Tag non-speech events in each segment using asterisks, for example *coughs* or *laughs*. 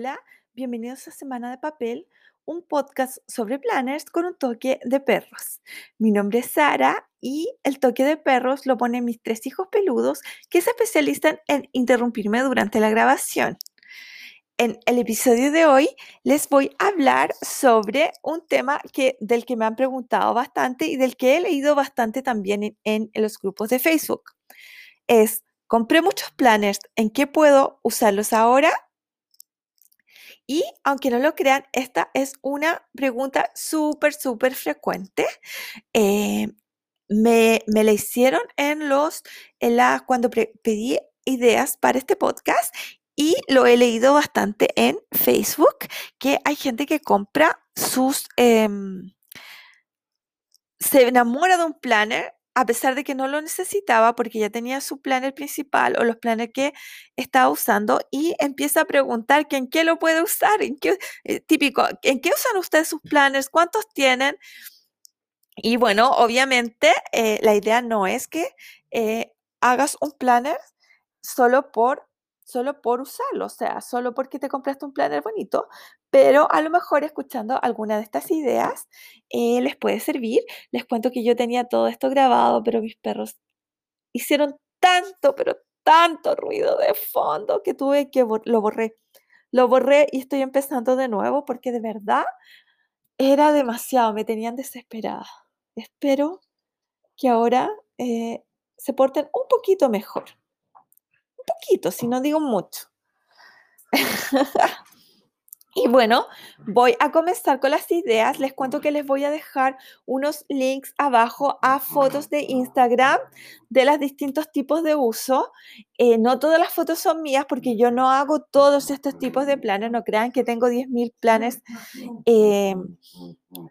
Hola, bienvenidos a Semana de Papel, un podcast sobre planners con un toque de perros. Mi nombre es Sara y el toque de perros lo ponen mis tres hijos peludos que se especializan en interrumpirme durante la grabación. En el episodio de hoy les voy a hablar sobre un tema que, del que me han preguntado bastante y del que he leído bastante también en, en los grupos de Facebook. Es, compré muchos planners, ¿en qué puedo usarlos ahora? Y aunque no lo crean, esta es una pregunta súper, súper frecuente. Eh, me, me, la hicieron en los, en la, cuando pedí ideas para este podcast y lo he leído bastante en Facebook, que hay gente que compra sus, eh, se enamora de un planner a pesar de que no lo necesitaba porque ya tenía su planner principal o los planners que estaba usando y empieza a preguntar que en qué lo puede usar, en qué, eh, típico, ¿en qué usan ustedes sus planners? ¿Cuántos tienen? Y bueno, obviamente eh, la idea no es que eh, hagas un planner solo por solo por usarlo, o sea, solo porque te compraste un planner bonito, pero a lo mejor escuchando alguna de estas ideas eh, les puede servir. Les cuento que yo tenía todo esto grabado, pero mis perros hicieron tanto, pero tanto ruido de fondo que tuve que lo borré. Lo borré y estoy empezando de nuevo porque de verdad era demasiado, me tenían desesperada. Espero que ahora eh, se porten un poquito mejor poquito, si no digo mucho. *laughs* Y bueno, voy a comenzar con las ideas. Les cuento que les voy a dejar unos links abajo a fotos de Instagram de los distintos tipos de uso. Eh, no todas las fotos son mías porque yo no hago todos estos tipos de planes. No crean que tengo 10.000 planes eh,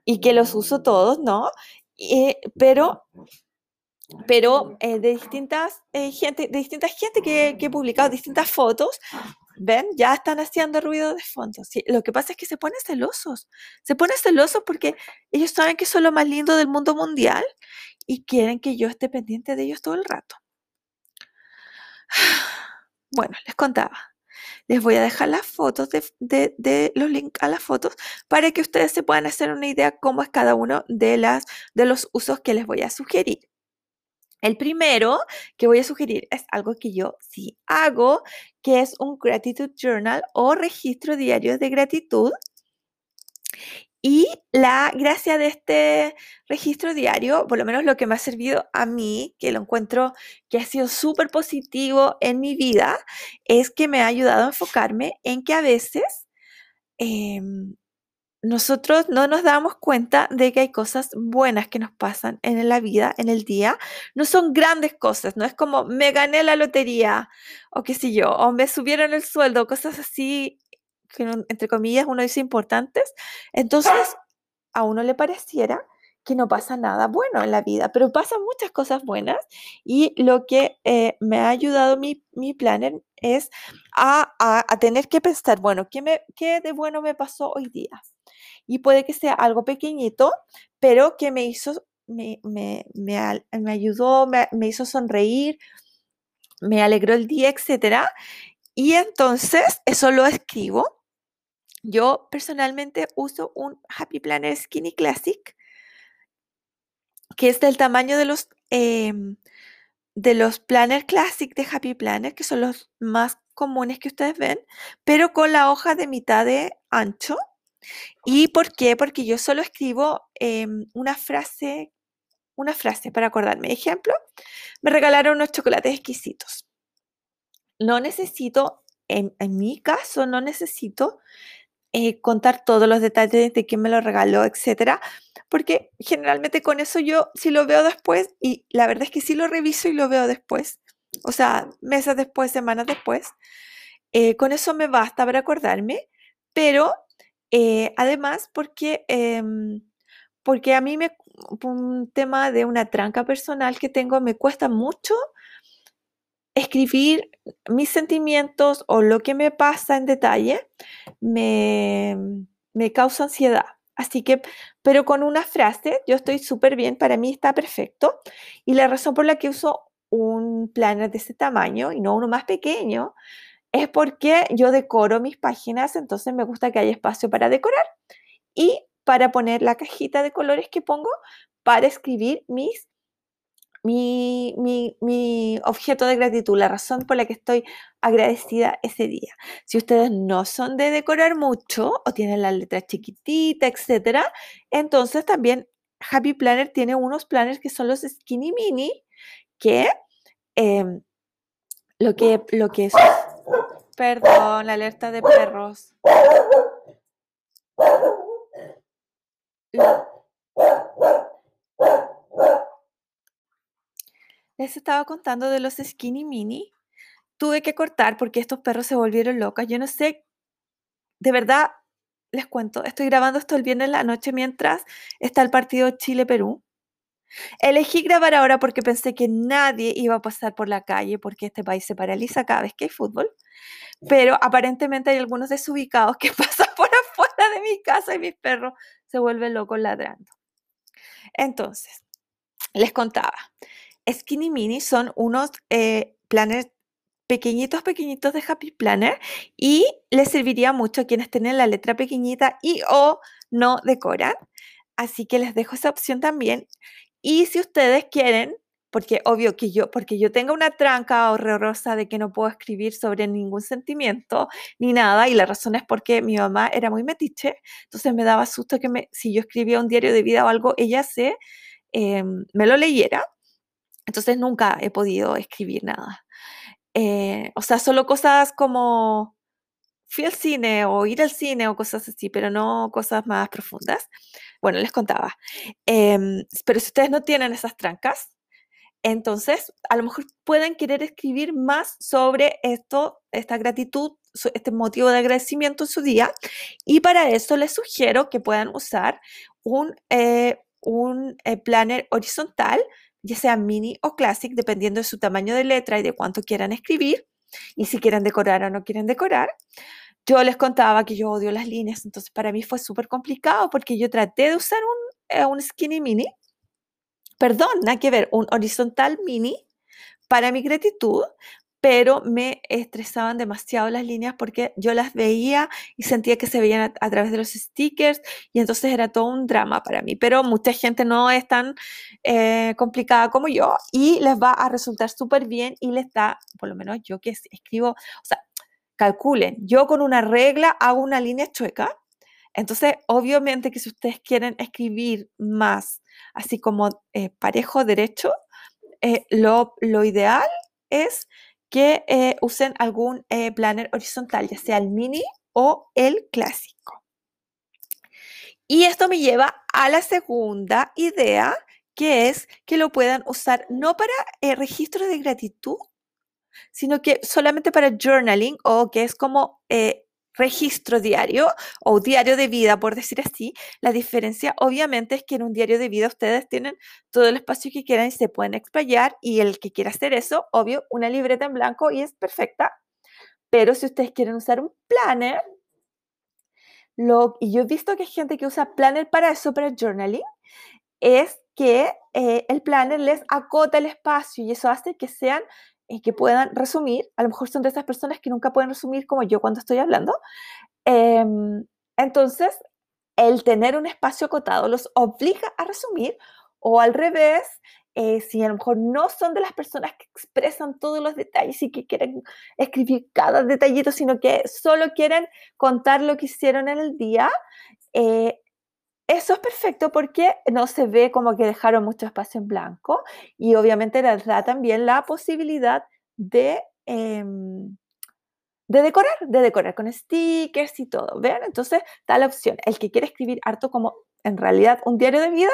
y que los uso todos, ¿no? Eh, pero pero eh, de distintas eh, gente, de distintas gente que, he publicado distintas fotos, ven, ya están haciendo ruido de fondo. Lo que pasa es que se ponen celosos, se ponen celosos porque ellos saben que son lo más lindo del mundo mundial y quieren que yo esté pendiente de ellos todo el rato. *sighs* Bueno, les contaba. Les voy a dejar las fotos de, los links a las fotos para que ustedes se puedan hacer una idea cómo es cada uno de los usos que les voy a sugerir. El primero que voy a sugerir es algo que yo sí hago, que es un gratitude journal o registro diario de gratitud. Y la gracia de este registro diario, por lo menos lo que me ha servido a mí, que lo encuentro que ha sido súper positivo en mi vida, es que me ha ayudado a enfocarme en que a veces eh, nosotros no nos damos cuenta de que hay cosas buenas que nos pasan en la vida, en el día. No son grandes cosas, no es como me gané la lotería o qué sé yo, o me subieron el sueldo, cosas así que entre comillas uno dice importantes. Entonces a uno le pareciera que no pasa nada bueno en la vida, pero pasan muchas cosas buenas y lo que eh, me ha ayudado mi, mi planner es a, a, tener que pensar, bueno, ¿qué, ¿qué de bueno me pasó hoy día? Y puede que sea algo pequeñito, pero que me hizo, me, me, me, ayudó, me, hizo sonreír, me alegró el día, etc. Y entonces eso lo escribo. Yo personalmente uso un Happy Planner Skinny Classic, que es del tamaño de los, em, de los Planner Classic de Happy Planner, que son los más comunes que ustedes ven, pero con la hoja de mitad de ancho ¿Y por qué? Porque yo solo escribo em, una frase, una frase para acordarme. Ejemplo, me regalaron unos chocolates exquisitos. No necesito, en, mi caso, no necesito eh, contar todos los detalles de quién me lo regaló, etcétera, porque generalmente con eso yo si lo veo después, y la verdad es que sí lo reviso y lo veo después, o sea, meses después, semanas después, eh, con eso me basta para acordarme, pero eh, además, porque, em, porque a mí me, un tema de una tranca personal que tengo, me cuesta mucho escribir mis sentimientos o lo que me pasa en detalle, me, me causa ansiedad. Así que, pero con una frase, yo estoy súper bien, para mí está perfecto. Y la razón por la que uso un planner de ese tamaño y no uno más pequeño, es porque yo decoro mis páginas, entonces me gusta que haya espacio para decorar y para poner la cajita de colores que pongo para escribir mis mi, mi, objeto de gratitud, la razón por la que estoy agradecida ese día. Si ustedes no son de decorar mucho o tienen la letra chiquitita, etcétera, entonces también Happy Planner tiene unos planners que son los Skinny Mini, que em, lo que lo que es perdón, la alerta de perros. Les estaba contando de los skinny mini. Tuve que cortar porque estos perros se volvieron locos. Yo no sé, de verdad, les cuento, estoy grabando esto el viernes en la noche mientras está el partido Chile-Perú. Elegí grabar ahora porque pensé que nadie iba a pasar por la calle porque este país se paraliza cada vez que hay fútbol. Pero aparentemente hay algunos desubicados que *laughs* pasan por afuera de mi casa y mis perros se vuelven locos ladrando. Entonces, les contaba, Skinny Mini son unos eh, planners pequeñitos, pequeñitos de Happy Planner y les serviría mucho a quienes tienen la letra pequeñita y o no decoran. Así que les dejo esa opción también. Y si ustedes quieren, porque obvio que yo, porque yo tengo una tranca horrorosa de que no puedo escribir sobre ningún sentimiento ni nada, y la razón es porque mi mamá era muy metiche, entonces me daba susto que me, si yo escribía un diario de vida o algo, ella se, em, me lo leyera. Entonces nunca he podido escribir nada. Eh, o sea, solo cosas como fui al cine o ir al cine o cosas así, pero no cosas más profundas. Bueno, les contaba. Em, pero si ustedes no tienen esas trancas, entonces a lo mejor pueden querer escribir más sobre esto, esta gratitud, este motivo de agradecimiento en su día. Y para eso les sugiero que puedan usar un, eh, un eh, planner horizontal ya sea mini o classic, dependiendo de su tamaño de letra y de cuánto quieran escribir, y si quieren decorar o no quieren decorar. Yo les contaba que yo odio las líneas, entonces para mí fue súper complicado porque yo traté de usar un, eh, un skinny mini, perdón, nada que ver, un horizontal mini para mi gratitud, pero me estresaban demasiado las líneas porque yo las veía y sentía que se veían a, través de los stickers y entonces era todo un drama para mí. Pero mucha gente no es tan eh, complicada como yo y les va a resultar súper bien y les da, por lo menos yo que escribo, o sea, calculen, yo con una regla hago una línea chueca. Entonces, obviamente que si ustedes quieren escribir más, así como eh, parejo derecho, eh, lo, lo ideal es que eh, usen algún eh, planner horizontal, ya sea el mini o el clásico. Y esto me lleva a la segunda idea, que es que lo puedan usar no para eh, registro de gratitud, sino que solamente para journaling o que es como registro diario o diario de vida, por decir así. La diferencia obviamente es que en un diario de vida ustedes tienen todo el espacio que quieran y se pueden explayar y el que quiera hacer eso, obvio, una libreta en blanco y es perfecta. Pero si ustedes quieren usar un planner, lo, y yo he visto que hay gente que usa planner para eso, para journaling, es que eh, el planner les acota el espacio y eso hace que sean que puedan resumir, a lo mejor son de esas personas que nunca pueden resumir como yo cuando estoy hablando. Em, entonces, el tener un espacio acotado los obliga a resumir o al revés, eh, si a lo mejor no son de las personas que expresan todos los detalles y que quieren escribir cada detallito, sino que solo quieren contar lo que hicieron en el día, eh, eso es perfecto porque no se ve como que dejaron mucho espacio en blanco y obviamente les da también la posibilidad de, em, de decorar, de decorar con stickers y todo. ¿Ven? Entonces da la opción. El que quiere escribir harto como en realidad un diario de vida,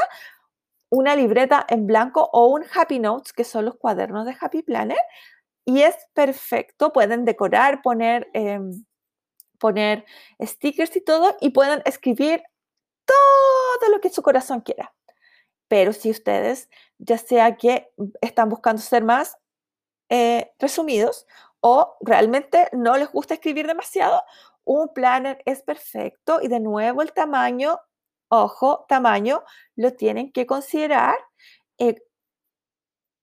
una libreta en blanco o un Happy Notes, que son los cuadernos de Happy Planner. Y es perfecto, pueden decorar, poner, em, poner stickers y todo, y pueden escribir todo lo que su corazón quiera. Pero si ustedes, ya sea que están buscando ser más eh, resumidos o realmente no les gusta escribir demasiado, un planner es perfecto y de nuevo el tamaño, ojo, tamaño, lo tienen que considerar eh,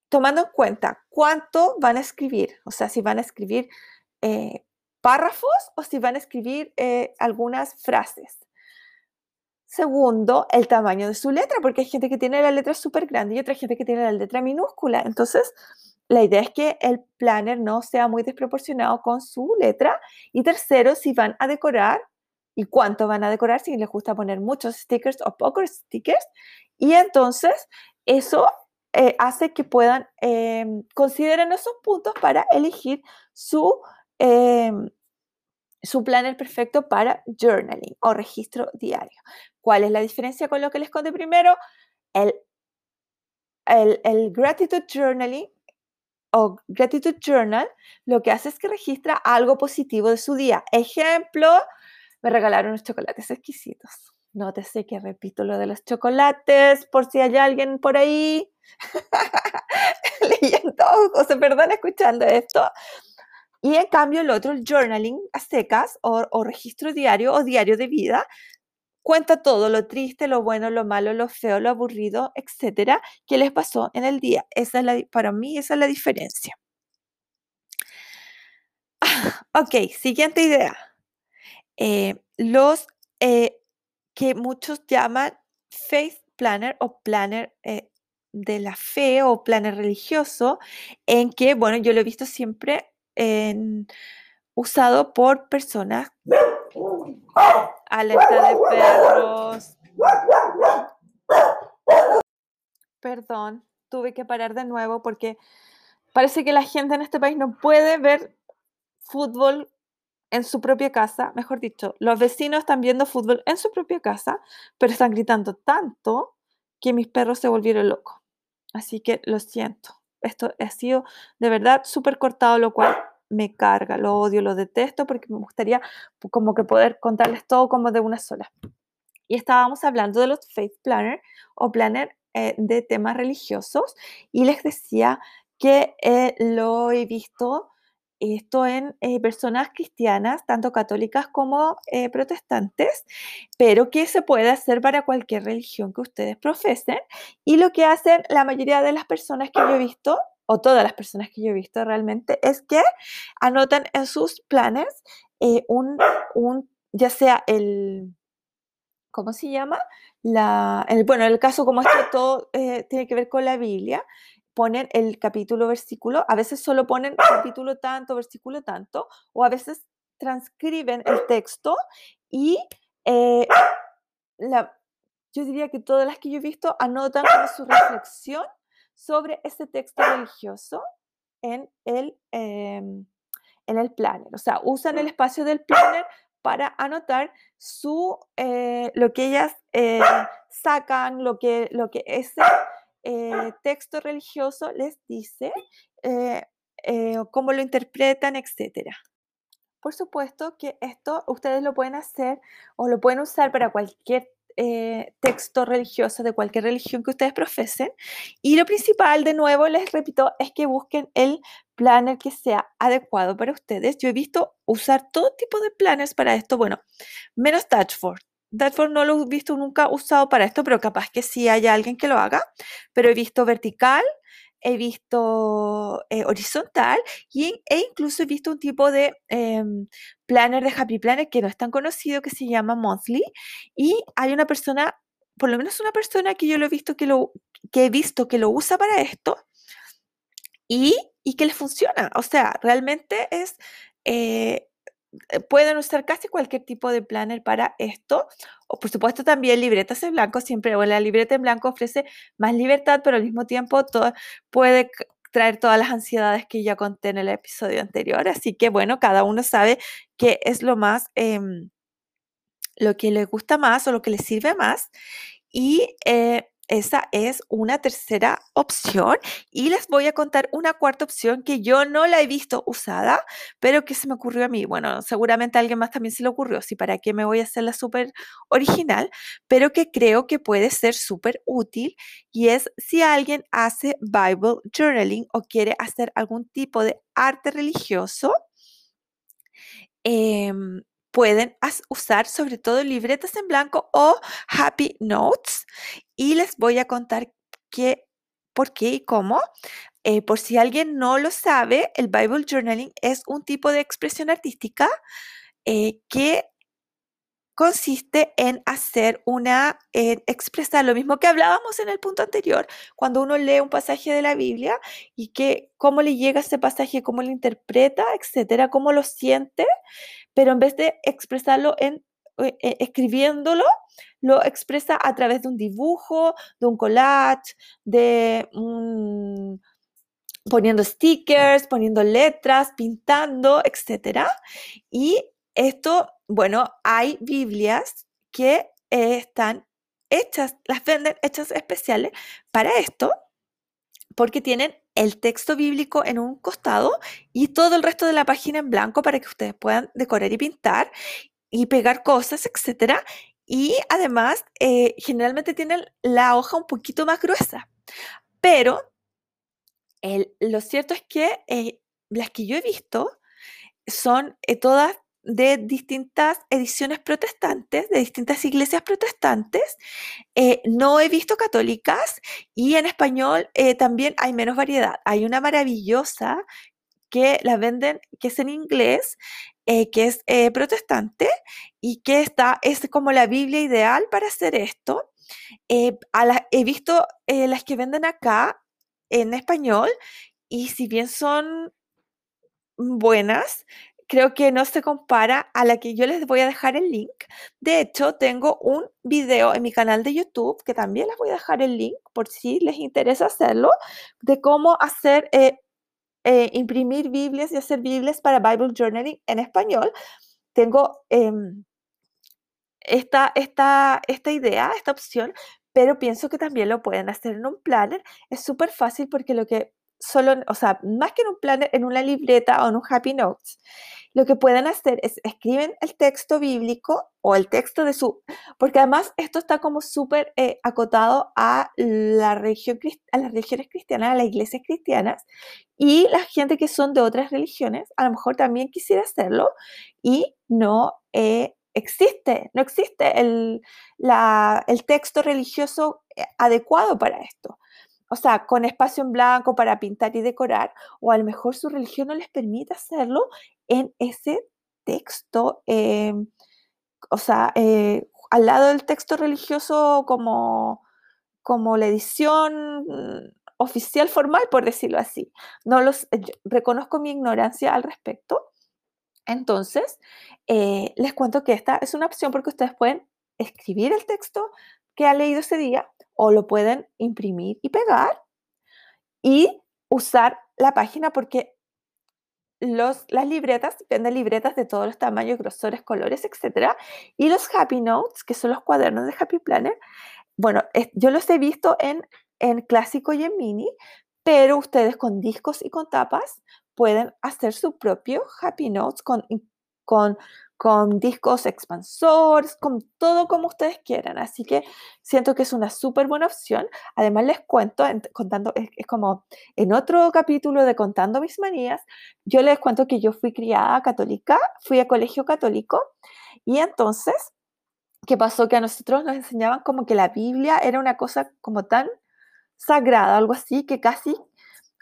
tomando en cuenta cuánto van a escribir. O sea, si van a escribir, eh, párrafos o si van a escribir algunas frases. Segundo, el tamaño de su letra, porque hay gente que tiene la letra súper grande y otra gente que tiene la letra minúscula. Entonces, la idea es que el planner no sea muy desproporcionado con su letra. Y tercero, si van a decorar y cuánto van a decorar, si les gusta poner muchos stickers o pocos stickers. Y entonces, eso eh, hace que puedan eh, considerar esos puntos para elegir su, em, su planner perfecto para journaling o registro diario. ¿Cuál es la diferencia con lo que les conté primero? El, el, el Gratitude Journaling o Gratitude Journal lo que hace es que registra algo positivo de su día. Ejemplo, me regalaron unos chocolates exquisitos. Nótese que repito lo de los chocolates por si hay alguien por ahí *laughs* leyendo o se perdón escuchando esto. Y en cambio el otro, el journaling a secas o, registro diario o diario de vida, cuenta todo, lo triste, lo bueno, lo malo, lo feo, lo aburrido, etcétera, que les pasó en el día. Esa es la, para mí esa es la diferencia. *laughs* ok, siguiente idea. Eh, los eh, que muchos llaman faith planner o planner eh, de la fe o planner religioso, en que, bueno, yo lo he visto siempre usado por personas. Alerta de perros. Perdón, tuve que parar de nuevo porque parece que la gente en este país no puede ver fútbol en su propia casa, mejor dicho, los vecinos están viendo fútbol en su propia casa, pero están gritando tanto que mis perros se volvieron locos. Así que lo siento. Esto ha sido de verdad súper cortado, lo cual me carga, lo odio, lo detesto, porque me gustaría como que poder contarles todo como de una sola. Y estábamos hablando de los faith planner o planner eh, de temas religiosos y les decía que eh, lo he visto esto en eh, personas cristianas, tanto católicas como protestantes, pero que se puede hacer para cualquier religión que ustedes profesen. Y lo que hacen la mayoría de las personas que yo he visto, o todas las personas que yo he visto realmente, es que anotan en sus planes eh, un, un, ya sea el, ¿cómo se llama? La, el, bueno, en el caso como esto todo tiene que ver con la Biblia, ponen el capítulo, versículo, a veces solo ponen capítulo tanto, versículo tanto, o a veces transcriben el texto y eh, la, yo diría que todas las que yo he visto anotan su reflexión sobre ese texto religioso en el, em, en el planner. O sea, usan el espacio del planner para anotar su, eh, lo que ellas eh, sacan, lo que, lo que ese eh, texto religioso les dice cómo lo interpretan, etc. Por supuesto que esto ustedes lo pueden hacer o lo pueden usar para cualquier texto religioso de cualquier religión que ustedes profesen. Y lo principal, de nuevo, les repito, es que busquen el planner que sea adecuado para ustedes. Yo he visto usar todo tipo de planes para esto, bueno, menos Dashboard. Dashboard no lo he visto nunca usado para esto, pero capaz que sí haya alguien que lo haga. Pero he visto vertical, he visto eh, horizontal y, e incluso he visto un tipo de em, planner de Happy Planner que no es tan conocido que se llama Monthly. Y hay una persona, por lo menos una persona que yo lo he visto que, lo, que he visto que lo usa para esto y, y que le funciona. O sea, realmente es... Eh, eh, pueden usar casi cualquier tipo de planner para esto. O por supuesto también libretas en blanco, siempre, o la libreta en blanco ofrece más libertad, pero al mismo tiempo todo, puede traer todas las ansiedades que ya conté en el episodio anterior. Así que bueno, cada uno sabe qué es lo más, em, lo que le gusta más o lo que le sirve más. Y eh, esa es una tercera opción y les voy a contar una cuarta opción que yo no la he visto usada, pero que se me ocurrió a mí. Bueno, seguramente a alguien más también se le ocurrió, sí, para qué me voy a hacer la súper original, pero que creo que puede ser súper útil y es si alguien hace Bible Journaling o quiere hacer algún tipo de arte religioso. Em, pueden usar sobre todo libretas en blanco o happy notes y les voy a contar qué por qué y cómo. Eh, por si alguien no lo sabe, el Bible Journaling es un tipo de expresión artística eh, que consiste en hacer una, expresar lo mismo que hablábamos en el punto anterior, cuando uno lee un pasaje de la Biblia y que cómo le llega ese pasaje, cómo lo interpreta, etcétera, cómo lo siente, pero en vez de expresarlo en eh, escribiéndolo, lo expresa a través de un dibujo, de un collage, de poniendo stickers, poniendo letras, pintando, etc. Y esto, bueno, hay Biblias que están hechas, las venden hechas especiales para esto, porque tienen el texto bíblico en un costado y todo el resto de la página en blanco para que ustedes puedan decorar y pintar y pegar cosas, etcétera. Y además, eh, generalmente tienen la hoja un poquito más gruesa. Pero lo cierto es que eh, las que yo he visto son eh, todas de distintas ediciones protestantes, de distintas iglesias protestantes. no he visto católicas y en español también hay menos variedad. Hay una maravillosa que la venden, que es en inglés, eh, que es eh, protestante y que está, es como la Biblia ideal para hacer esto. Eh, he visto las que venden acá en español y si bien son buenas, creo que no se compara a la que yo les voy a dejar el link. De hecho, tengo un video en mi canal de YouTube, que también les voy a dejar el link por si les interesa hacerlo, de cómo hacer eh, imprimir Biblias y hacer Biblias para Bible Journaling en español, tengo em, esta, esta, esta idea, esta opción, pero pienso que también lo pueden hacer en un planner. Es súper fácil porque lo que solo, o sea, más que en un planner, en una libreta o en un Happy Notes, lo que pueden hacer es escriben el texto bíblico o el texto de su, porque además esto está como súper eh, acotado a la religión, a las religiones cristianas, a las iglesias cristianas, y la gente que son de otras religiones, a lo mejor también quisiera hacerlo y no eh, existe, no existe el, el texto religioso eh, adecuado para esto o sea, con espacio en blanco para pintar y decorar, o a lo mejor su religión no les permite hacerlo en ese texto, em, o sea, eh, al lado del texto religioso como, como la edición oficial formal, por decirlo así. No los, eh, reconozco mi ignorancia al respecto. Entonces, eh, les cuento que esta es una opción porque ustedes pueden escribir el texto que ha leído ese día o lo pueden imprimir y pegar y usar la página porque los, las libretas, venden libretas de todos los tamaños, grosores, colores, etc. Y los Happy Notes, que son los cuadernos de Happy Planner, bueno, yo los he visto en, en clásico y en mini, pero ustedes con discos y con tapas pueden hacer su propio Happy Notes con, con con discos expansores, con todo como ustedes quieran. Así que siento que es una súper buena opción. Además les cuento, contando, es, como en otro capítulo de Contando mis manías, yo les cuento que yo fui criada católica, fui a colegio católico y entonces, ¿qué pasó? Que a nosotros nos enseñaban como que la Biblia era una cosa como tan sagrada, algo así, que casi,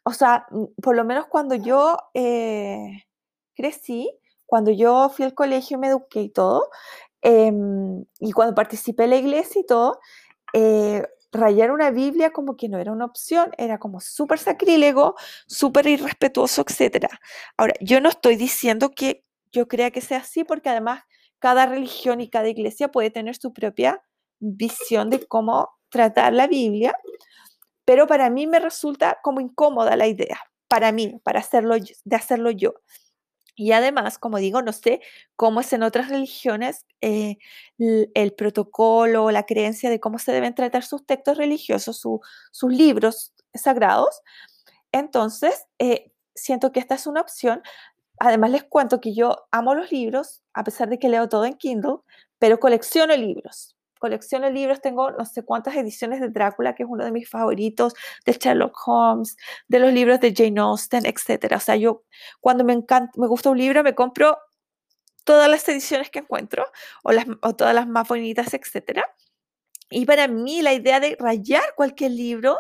o sea, por lo menos cuando yo eh, crecí, cuando yo fui al colegio me eduqué y todo, em, y cuando participé en la iglesia y todo, eh, rayar una Biblia como que no era una opción, era como súper sacrílego, súper irrespetuoso, etc. Ahora, yo no estoy diciendo que yo crea que sea así, porque además cada religión y cada iglesia puede tener su propia visión de cómo tratar la Biblia, pero para mí me resulta como incómoda la idea, para mí, para hacerlo, de hacerlo yo. Y además, como digo, no sé cómo es en otras religiones eh, el, protocolo, la creencia de cómo se deben tratar sus textos religiosos, sus libros sagrados. Entonces, eh, siento que esta es una opción. Además, les cuento que yo amo los libros, a pesar de que leo todo en Kindle, pero colecciono libros colecciono libros, tengo no sé cuántas ediciones de Drácula, que es uno de mis favoritos, de Sherlock Holmes, de los libros de Jane Austen, etc. O sea, yo cuando me encanta, me gusta un libro, me compro todas las ediciones que encuentro, o, las, o todas las más bonitas, etc. Y para mí la idea de rayar cualquier libro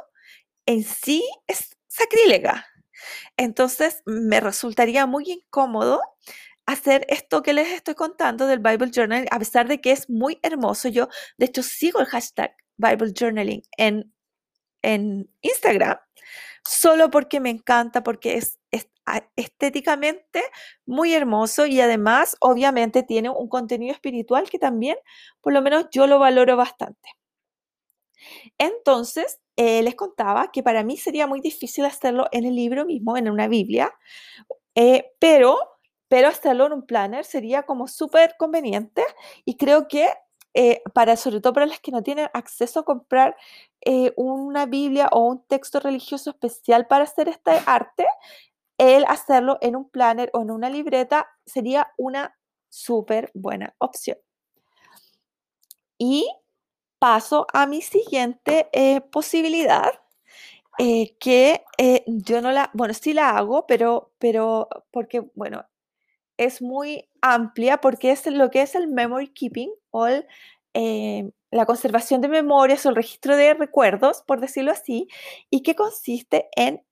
en sí es sacrílega. Entonces me resultaría muy incómodo hacer esto que les estoy contando del Bible Journal, a pesar de que es muy hermoso. Yo, de hecho, sigo el hashtag Bible Journaling en, en Instagram, solo porque me encanta, porque es, estéticamente muy hermoso y además, obviamente, tiene un contenido espiritual que también, por lo menos, yo lo valoro bastante. Entonces, eh, les contaba que para mí sería muy difícil hacerlo en el libro mismo, en una Biblia, eh, pero, pero en un planner sería como súper conveniente y creo que eh, para, sobre todo para las que no tienen acceso a comprar una Biblia o un texto religioso especial para hacer este arte, el hacerlo en un planner o en una libreta sería una súper buena opción. Y paso a mi siguiente eh, posibilidad, eh, que eh, yo no la, bueno, sí la hago, pero, pero porque, bueno, es muy amplia porque es lo que es el memory keeping o la conservación de memorias o el registro de recuerdos, por decirlo así, y que consiste en,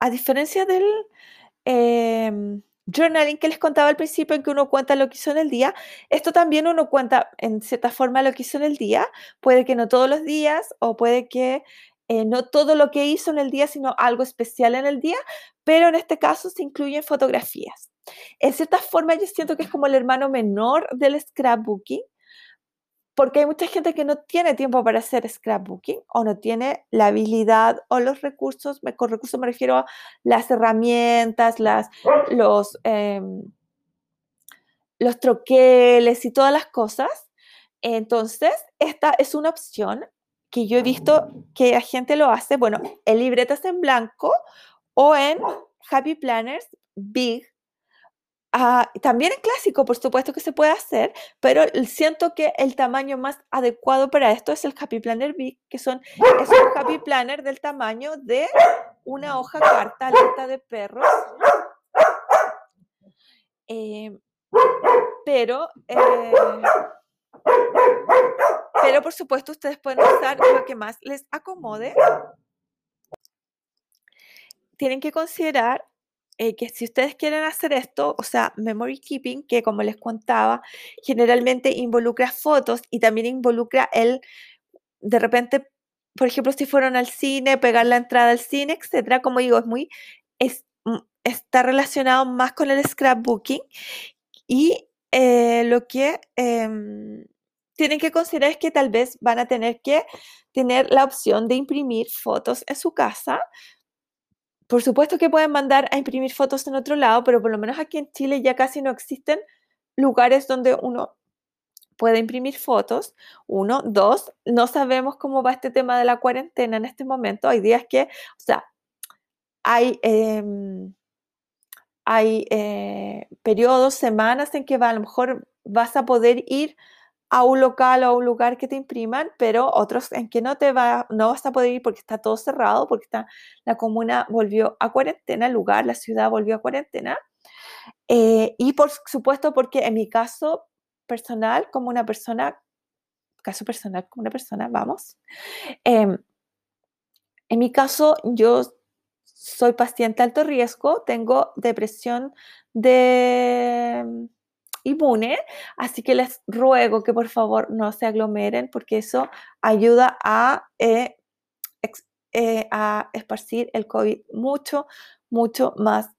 a diferencia del em, journaling que les contaba al principio, en que uno cuenta lo que hizo en el día, esto también uno cuenta en cierta forma lo que hizo en el día, puede que no todos los días o puede que eh, no todo lo que hizo en el día, sino algo especial en el día, pero en este caso se incluyen fotografías. En cierta forma yo siento que es como el hermano menor del scrapbooking, porque hay mucha gente que no tiene tiempo para hacer scrapbooking o no tiene la habilidad o los recursos, con recursos me refiero a las herramientas, las, los, em, los troqueles y todas las cosas. Entonces, esta es una opción que yo he visto que la gente lo hace, bueno, en libretas en blanco o en Happy Planners Big Ah, también en clásico, por supuesto que se puede hacer, pero siento que el tamaño más adecuado para esto es el Happy Planner Big, que son, es un Happy Planner del tamaño de una hoja carta alerta de perros. Em, pero, eh, pero por supuesto ustedes pueden usar lo que más les acomode. Tienen que considerar eh, que si ustedes quieren hacer esto, o sea, memory keeping, que como les contaba, generalmente involucra fotos y también involucra el, de repente, por ejemplo, si fueron al cine, pegar la entrada al cine, etcétera, como digo, es muy, es, mm, está relacionado más con el scrapbooking y eh, lo que em, tienen que considerar que tal vez van a tener que tener la opción de imprimir fotos en su casa por supuesto que pueden mandar a imprimir fotos en otro lado, pero por lo menos aquí en Chile ya casi no existen lugares donde uno puede imprimir fotos. Uno, dos, no sabemos cómo va este tema de la cuarentena en este momento. Hay días que, o sea, hay, em, hay eh, periodos, semanas en que va, a lo mejor vas a poder ir a un local o a un lugar que te impriman, pero otros en que no te va, no vas a poder ir porque está todo cerrado, porque está, la comuna volvió a cuarentena, el lugar, la ciudad volvió a cuarentena. Eh, y por supuesto porque en mi caso personal, como una persona, caso personal como una persona, vamos, em, en mi caso yo soy paciente alto riesgo, tengo depresión de inmune, así que les ruego que por favor no se aglomeren porque eso ayuda a, eh, eh, a esparcir el COVID mucho, mucho más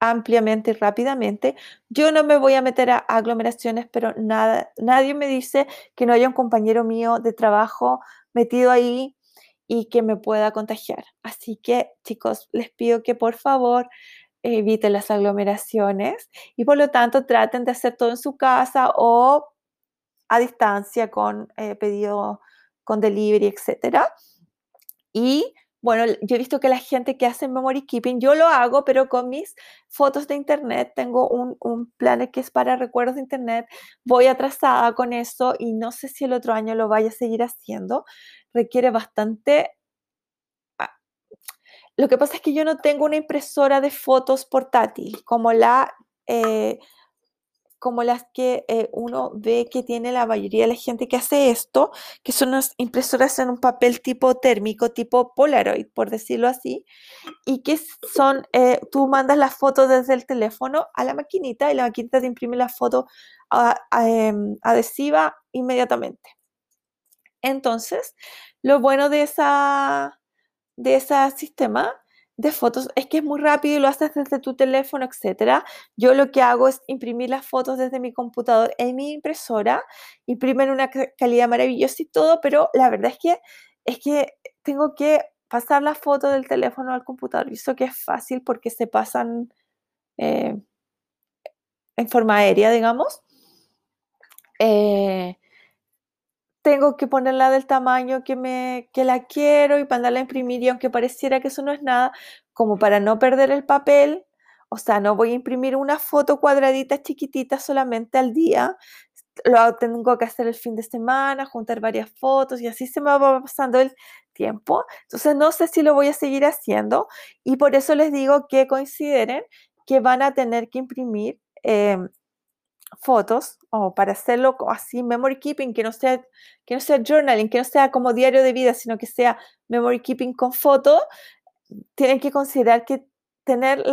ampliamente y rápidamente. Yo no me voy a meter a aglomeraciones, pero nada, nadie me dice que no haya un compañero mío de trabajo metido ahí y que me pueda contagiar. Así que, chicos, les pido que por favor eviten las aglomeraciones y por lo tanto traten de hacer todo en su casa o a distancia con eh, pedido con delivery, etcétera. Y bueno, yo he visto que la gente que hace memory keeping, yo lo hago, pero con mis fotos de internet, tengo un, un plan que es para recuerdos de internet, voy atrasada con eso y no sé si el otro año lo vaya a seguir haciendo. Requiere bastante lo que pasa es que yo no tengo una impresora de fotos portátil como la, eh, las que eh, uno ve que tiene la mayoría de la gente que hace esto, que son unas impresoras en un papel tipo térmico, tipo Polaroid, por decirlo así, y que son, eh, tú mandas la foto desde el teléfono a la maquinita y la maquinita te imprime la foto em, adhesiva inmediatamente. Entonces, lo bueno de esa, de ese sistema de fotos es que es muy rápido y lo haces desde tu teléfono, etcétera. Yo lo que hago es imprimir las fotos desde mi computador en mi impresora, imprimen una calidad maravillosa y todo, pero la verdad es que es que tengo que pasar la foto del teléfono al computador y eso que es fácil porque se pasan eh, en forma aérea, digamos. Eh, tengo que ponerla del tamaño que, me, que la quiero y mandarla a imprimir y aunque pareciera que eso no es nada, como para no perder el papel, o sea, no voy a imprimir una foto cuadradita chiquitita solamente al día, lo tengo que hacer el fin de semana, juntar varias fotos y así se me va pasando el tiempo. Entonces no sé si lo voy a seguir haciendo y por eso les digo que consideren que van a tener que imprimir em, fotos o para hacerlo así memory keeping, que no sea que no sea journaling, que no sea como diario de vida, sino que sea memory keeping con foto, tienen que considerar que tener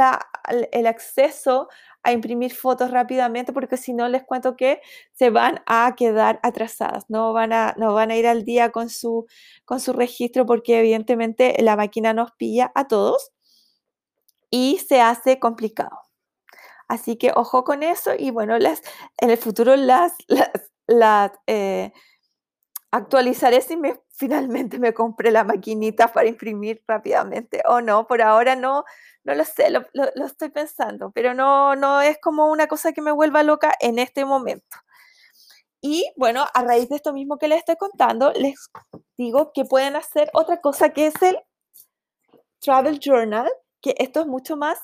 el acceso a imprimir fotos rápidamente, porque si no les cuento que se van a quedar atrasadas, no van a, no van a ir al día con su, con su registro, porque evidentemente la máquina nos pilla a todos y se hace complicado. Así que ojo con eso y bueno, las, en el futuro las, *laughs* las, eh, actualizaré si me, *laughs* finalmente me compré la maquinita para imprimir rápidamente o no. Por ahora no, no lo sé, lo, lo, estoy pensando, pero no, no es como una cosa que me vuelva loca en este momento. Y bueno, a raíz de esto mismo que les estoy contando, les digo que pueden hacer otra cosa que es el Travel Journal, que esto es mucho más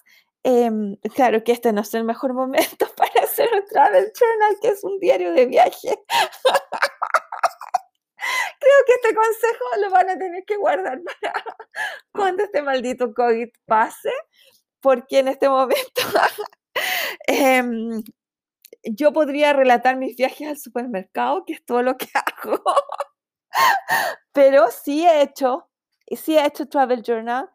Em, claro que este no es el mejor momento *laughs* para hacer un travel journal, que es un diario de viaje. *laughs* Creo que este consejo lo van a tener que guardar *laughs* para cuando este maldito COVID pase, porque en este momento em, yo podría relatar mis viajes al supermercado, que es todo lo que hago, pero sí he hecho, sí he hecho travel journal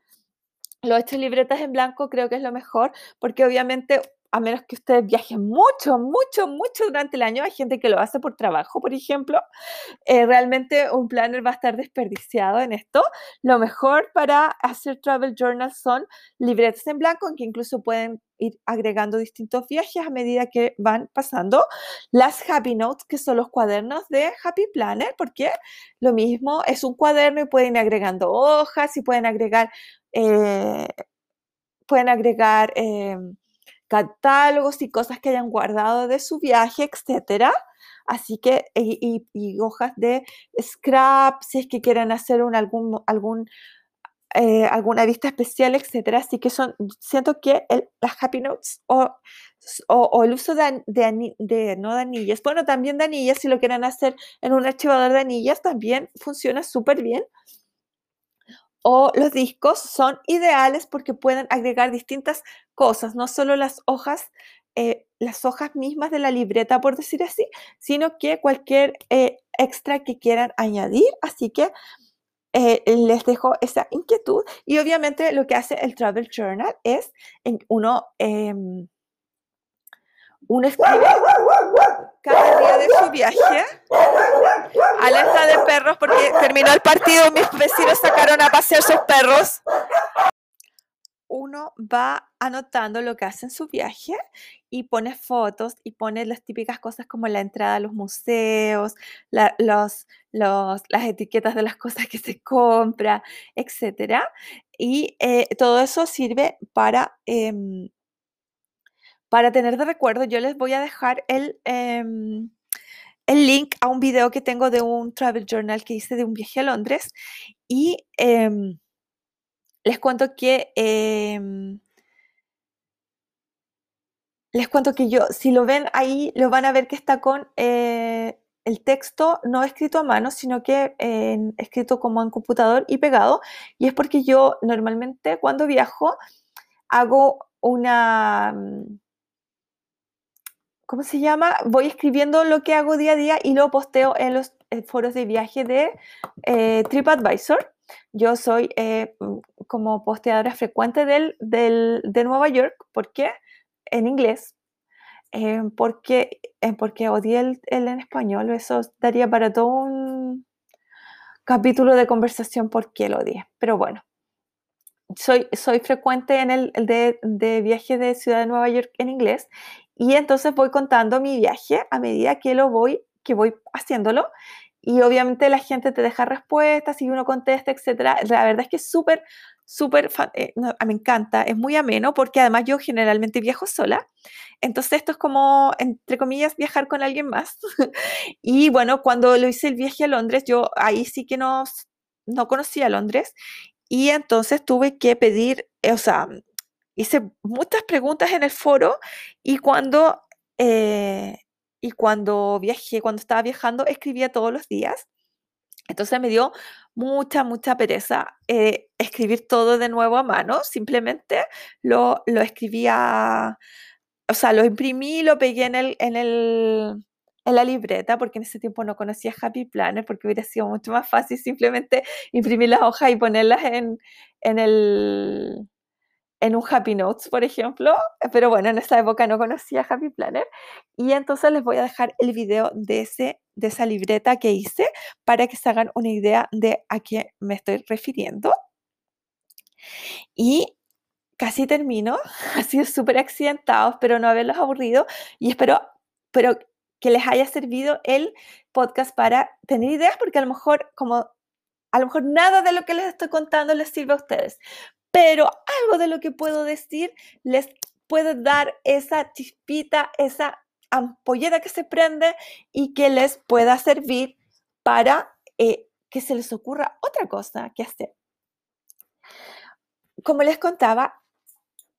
lo he hecho libretas en blanco, creo que es lo mejor, porque obviamente, a menos que ustedes viajen mucho, mucho, mucho durante el año, hay gente que lo hace por trabajo, por ejemplo, eh, realmente un planner va a estar desperdiciado en esto. Lo mejor para hacer travel journals son libretas en blanco, en que incluso pueden ir agregando distintos viajes a medida que van pasando. Las Happy Notes, que son los cuadernos de Happy Planner, porque lo mismo es un cuaderno y pueden ir agregando hojas y pueden agregar eh, pueden agregar em, catálogos y cosas que hayan guardado de su viaje, etcétera. Así que, y, hojas de scrap, si es que quieren hacer un, algún, algún, eh, alguna vista especial, etcétera. Así que son, siento que las Happy Notes o, o, el uso de, de, de, no anillas, bueno, también de anillas, si lo quieren hacer en un archivador de anillas, también funciona súper bien o los discos son ideales porque pueden agregar distintas cosas, no solo las hojas, eh, las hojas mismas de la libreta, por decir así, sino que cualquier eh, extra que quieran añadir. Así que eh, les dejo esa inquietud. Y obviamente lo que hace el Travel Journal es en uno uno escribe cada día de su viaje. Alerta de perros porque terminó el partido, mis vecinos sacaron a pasear sus perros. Uno va anotando lo que hace en su viaje y pone fotos y pone las típicas cosas como la entrada a los museos, los, las etiquetas de las cosas que se compra, etc. Y eh, todo eso sirve para em, para tener de recuerdo, yo les voy a dejar el, em, el link a un video que tengo de un travel journal que hice de un viaje a Londres. Y em, les cuento que em, les cuento que yo, si lo ven ahí, lo van a ver que está con eh, el texto no escrito a mano, sino que escrito como en computador y pegado. Y es porque yo normalmente cuando viajo hago una ¿cómo se llama? Voy escribiendo lo que hago día a día y lo posteo en los eh, foros de viaje de eh, TripAdvisor. Yo soy eh, mm, como posteadora frecuente del, de Nueva York. ¿Por qué? En inglés. porque, porque odié el, el, en español. Eso daría para todo un capítulo de conversación por qué lo odié. Pero bueno, soy, soy frecuente en el de, de viaje de Ciudad de Nueva York en inglés y entonces voy contando mi viaje a medida que lo voy, que voy haciéndolo. Y obviamente la gente te deja respuestas y uno contesta, etc. La verdad es que es súper, súper, eh, me encanta, es muy ameno porque además yo generalmente viajo sola. Entonces esto es como, entre comillas, viajar con alguien más. *laughs* y bueno, cuando lo hice el viaje a Londres, yo ahí sí que no, no conocía Londres. Y entonces tuve que pedir, o sea, hice muchas preguntas en el foro y cuando, eh, y cuando viajé, cuando estaba viajando, escribía todos los días. Entonces me dio mucha, mucha pereza eh, escribir todo de nuevo a mano. Simplemente lo, lo escribía, o sea, lo imprimí, lo pegué en, el, en, el, en la libreta, porque en ese tiempo no conocía Happy Planner, porque hubiera sido mucho más fácil simplemente imprimir las hojas y ponerlas en, en el en un Happy Notes, por ejemplo, pero bueno, en esa época no conocía Happy Planner. Y entonces les voy a dejar el video de, ese, de esa libreta que hice para que se hagan una idea de a qué me estoy refiriendo. Y casi termino, *laughs* ha sido súper accidentado, pero no haberlos aburrido y espero pero que les haya servido el podcast para tener ideas, porque a lo mejor como a lo mejor nada de lo que les estoy contando les sirve a ustedes, pero algo de lo que puedo decir les puede dar esa chispita, esa ampolleta que se prende y que les pueda servir para eh, que se les ocurra otra cosa que hacer. Como les contaba,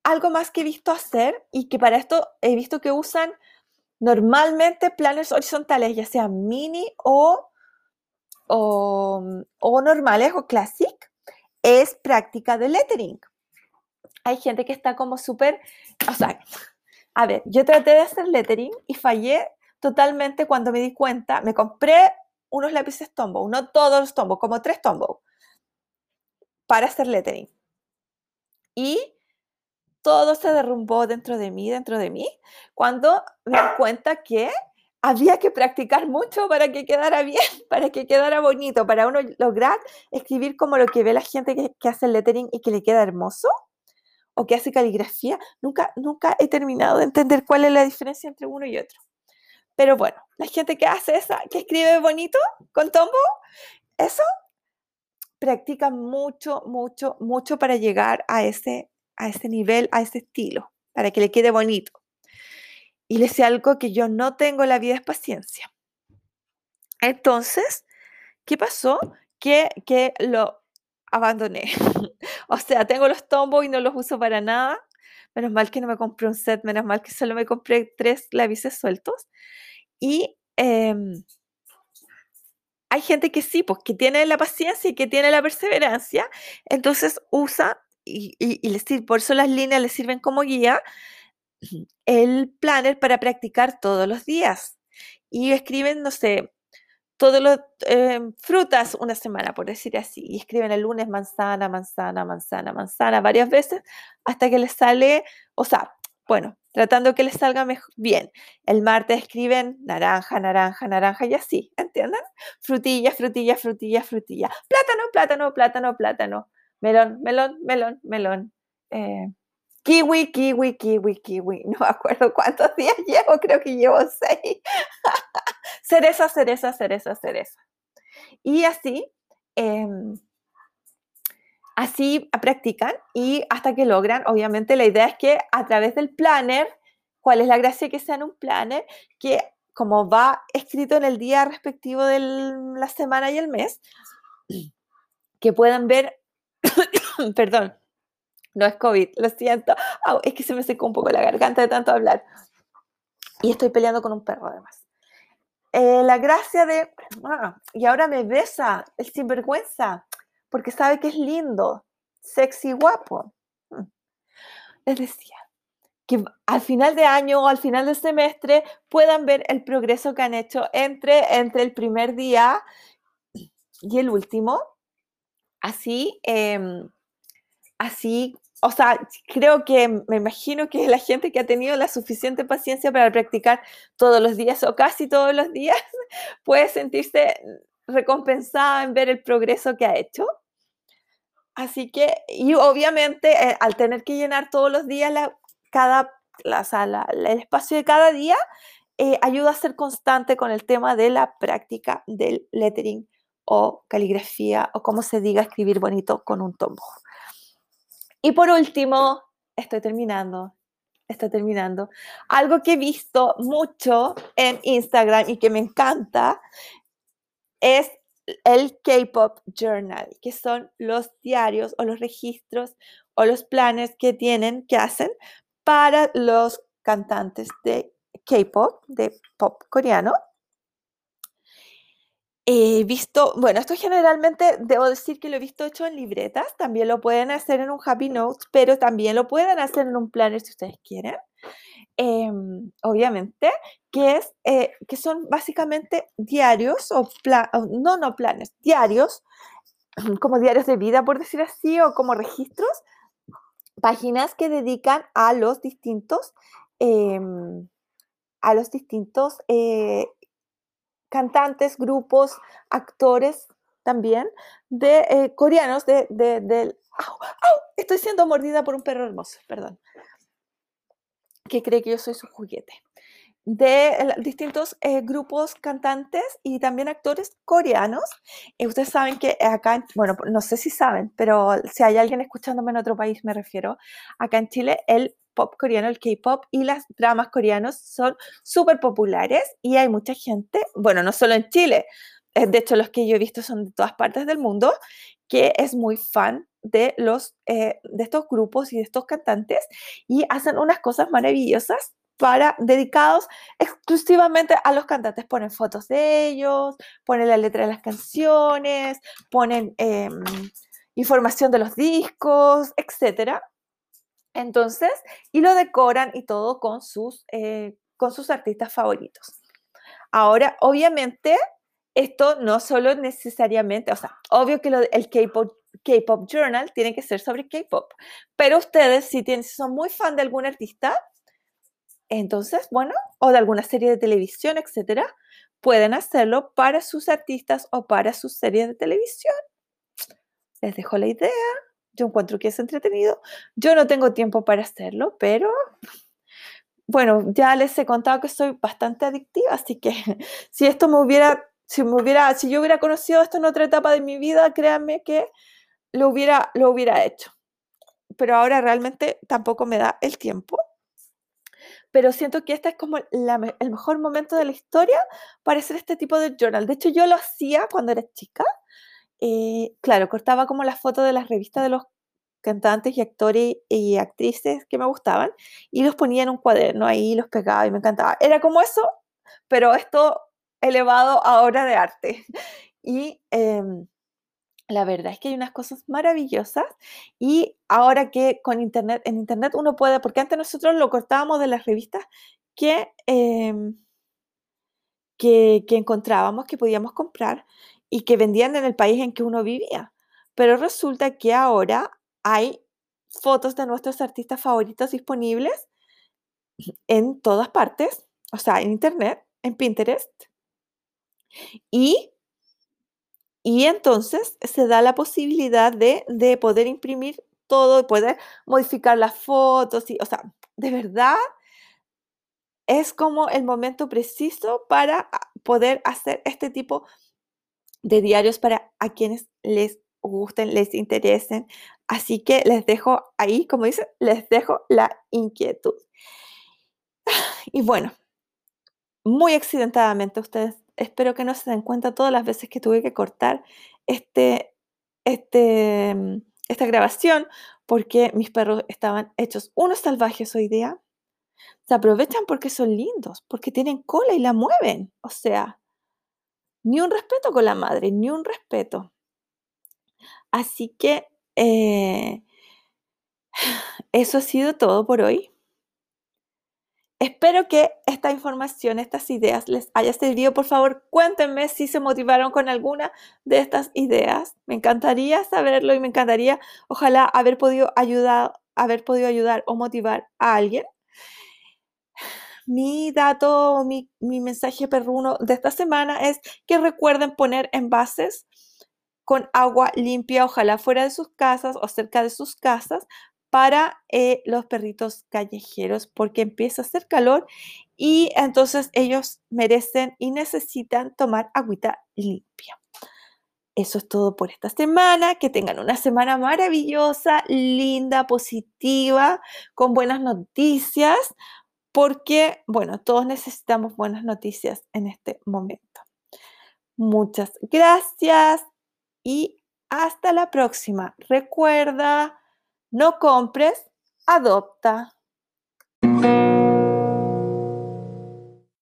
algo más que he visto hacer y que para esto he visto que usan normalmente planners horizontales, ya sean mini o, o, o normales o classic, es práctica de lettering. Hay gente que está como súper, o sea, a ver, yo traté de hacer lettering y fallé totalmente cuando me di cuenta, me compré unos lápices Tombow, no todos los Tombow, como tres Tombow, para hacer lettering. Y todo se derrumbó dentro de mí, dentro de mí, cuando me di cuenta que había que practicar mucho para que quedara *laughs* bien, para que quedara bonito, para uno lograr escribir como lo que ve la gente que, hace el lettering y que le queda hermoso o que hace caligrafía. Nunca, nunca he terminado de entender cuál es la diferencia entre uno y otro. Pero bueno, la gente que hace esa, que escribe bonito con tombo, eso practica mucho, mucho, mucho para llegar a ese, a ese nivel, a ese estilo, para que le quede bonito. Y le decía algo que yo no tengo la vida es paciencia. Entonces, ¿qué pasó? Que, que lo abandoné. *laughs* o sea, tengo los tombos y no los uso para nada. Menos mal que no me compré un set, menos mal que solo me compré tres lápices sueltos. Y em, hay gente que sí, pues que tiene la paciencia y que tiene la perseverancia, entonces usa y, y, y por eso las líneas le sirven como guía el planner para practicar todos los días. Y escriben, no sé, todos los em, frutas una semana, por decir así. Y escriben el lunes manzana, manzana, manzana, manzana varias veces hasta que les sale, o sea, bueno, tratando que les salga bien. El martes escriben naranja, naranja, naranja y así, ¿entienden? Frutilla, frutilla, frutilla, frutilla. Plátano, plátano, plátano, plátano. Melón, melón, melón, melón. Eh, Kiwi, kiwi, kiwi, kiwi. *laughs* No me acuerdo cuántos días *laughs* llevo, creo que llevo seis. *laughs* cereza, cereza, cereza, cereza. Y así, em, así practican y hasta que logran, obviamente la idea es que a través del planner, ¿cuál es la gracia que sea en un planner? Que como va escrito en el día respectivo de la semana y el mes, que puedan ver, *coughs* perdón, no es COVID, lo siento. es que se me secó un poco la garganta de tanto hablar. Y estoy peleando con un perro además. Eh, la gracia de... Ah, y ahora me besa el sinvergüenza, porque sabe que es lindo, sexy, guapo. Mm. Les decía que al final de año o al final del semestre puedan ver el progreso que han hecho entre, entre el primer día y el último. Así, em, así, o sea, creo que me imagino que la gente que ha tenido la suficiente paciencia para practicar todos los días o casi todos los días *laughs* puede sentirse recompensada en ver el progreso que ha hecho. Así que, y obviamente eh, al tener que llenar todos los días la, cada, la, sala el espacio de cada día, eh, ayuda a ser constante con el tema de la práctica del lettering o caligrafía o como se diga escribir bonito con un tomo. Y por último, estoy terminando, estoy terminando. Algo que he visto mucho en Instagram y que me encanta es el K-Pop Journal, que son los diarios o los registros o los planes que tienen, que hacen para los cantantes de K-pop, de pop coreano. He visto, bueno, esto generalmente debo decir que lo he visto hecho en libretas, también lo pueden hacer en un Happy Notes, pero también lo pueden hacer en un planner si ustedes quieren. Em, obviamente, que, es, eh, que son básicamente diarios o, no, no planes, diarios, *clears throat* como diarios de vida, por decir así, o como registros páginas que dedican a los distintos, em, a los distintos eh, cantantes, grupos, actores también de eh, coreanos de, del... Estoy siendo mordida por un perro hermoso, perdón. Que cree que yo soy su juguete de distintos eh, grupos cantantes y también actores coreanos. Y ustedes saben que acá, bueno, no sé si saben, pero si hay alguien escuchándome en otro país, me refiero, acá en Chile el pop coreano, el K-pop y las dramas coreanos son súper populares y hay mucha gente, bueno, no solo en Chile, eh, de hecho los que yo he visto son de todas partes del mundo, que es muy fan de, los, eh, de estos grupos y de estos cantantes y hacen unas cosas maravillosas para, dedicados exclusivamente a los cantantes. Ponen fotos de ellos, ponen la letra de las canciones, ponen em, información de los discos, etc. Entonces, y lo decoran y todo con sus, eh, con sus artistas favoritos. Ahora, obviamente, esto no solo necesariamente, o sea, obvio que el K-Pop K-Pop Journal tiene que ser sobre K-Pop, pero ustedes si, tienen, son muy fan de algún artista, entonces, bueno, o de alguna serie de televisión, etcétera, pueden hacerlo para sus artistas o para sus series de televisión. Les dejo la idea. Yo encuentro que es entretenido. Yo no tengo tiempo para hacerlo, pero bueno, ya les he contado que soy bastante adictiva, así que *laughs* si esto me hubiera, si me hubiera, si yo hubiera conocido esto en otra etapa de mi vida, créanme que lo hubiera, lo hubiera hecho. Pero ahora realmente tampoco me da el tiempo pero siento que este es como el mejor momento de la historia para hacer este tipo de journal. De hecho, yo lo hacía cuando era chica. Eh, claro, cortaba como las fotos de las revistas de los cantantes y actores y actrices que me gustaban y los ponía en un cuaderno ahí, los pegaba y me encantaba. Era como eso, pero esto elevado a obra de arte. *laughs* Y em, la verdad es que hay unas cosas maravillosas y ahora que con internet, en internet uno puede, porque antes nosotros lo cortábamos de las revistas que, em, que, que encontrábamos, que podíamos comprar y que vendían en el país en que uno vivía. Pero resulta que ahora hay fotos de nuestros artistas favoritos disponibles en todas partes, o sea, en internet, en Pinterest. Y y entonces se da la posibilidad de, poder imprimir todo, poder modificar las fotos, y, o sea, de verdad es como el momento preciso para ah, poder hacer este tipo de diarios para a quienes les gusten, les interesen. Así que les dejo ahí, como dicen, les dejo la inquietud. *sighs* Y bueno, muy accidentadamente ustedes espero que no se den cuenta todas las veces que tuve que cortar este, este, mm, esta grabación porque mis perros estaban hechos unos salvajes hoy día. Se aprovechan porque son lindos, porque tienen cola y la mueven. O sea, ni un respeto con la madre, ni un respeto. Así que eh, *sighs* eso ha sido todo por hoy. Espero que esta información, estas ideas les haya servido. Por favor, cuéntenme si se motivaron con alguna de estas ideas. Me encantaría saberlo y me encantaría, ojalá, haber podido ayudar, haber podido ayudar o motivar a alguien. Mi dato, mi, mensaje perruno de esta semana es que recuerden poner envases con agua limpia, ojalá fuera de sus casas o cerca de sus casas, para eh, los perritos callejeros porque empieza a hacer calor y entonces ellos merecen y necesitan tomar agüita limpia. Eso es todo por esta semana. Que tengan una semana maravillosa, linda, positiva, con buenas noticias, porque, bueno, todos necesitamos buenas noticias en este momento. Muchas gracias y hasta la próxima. Recuerda no compres, adopta.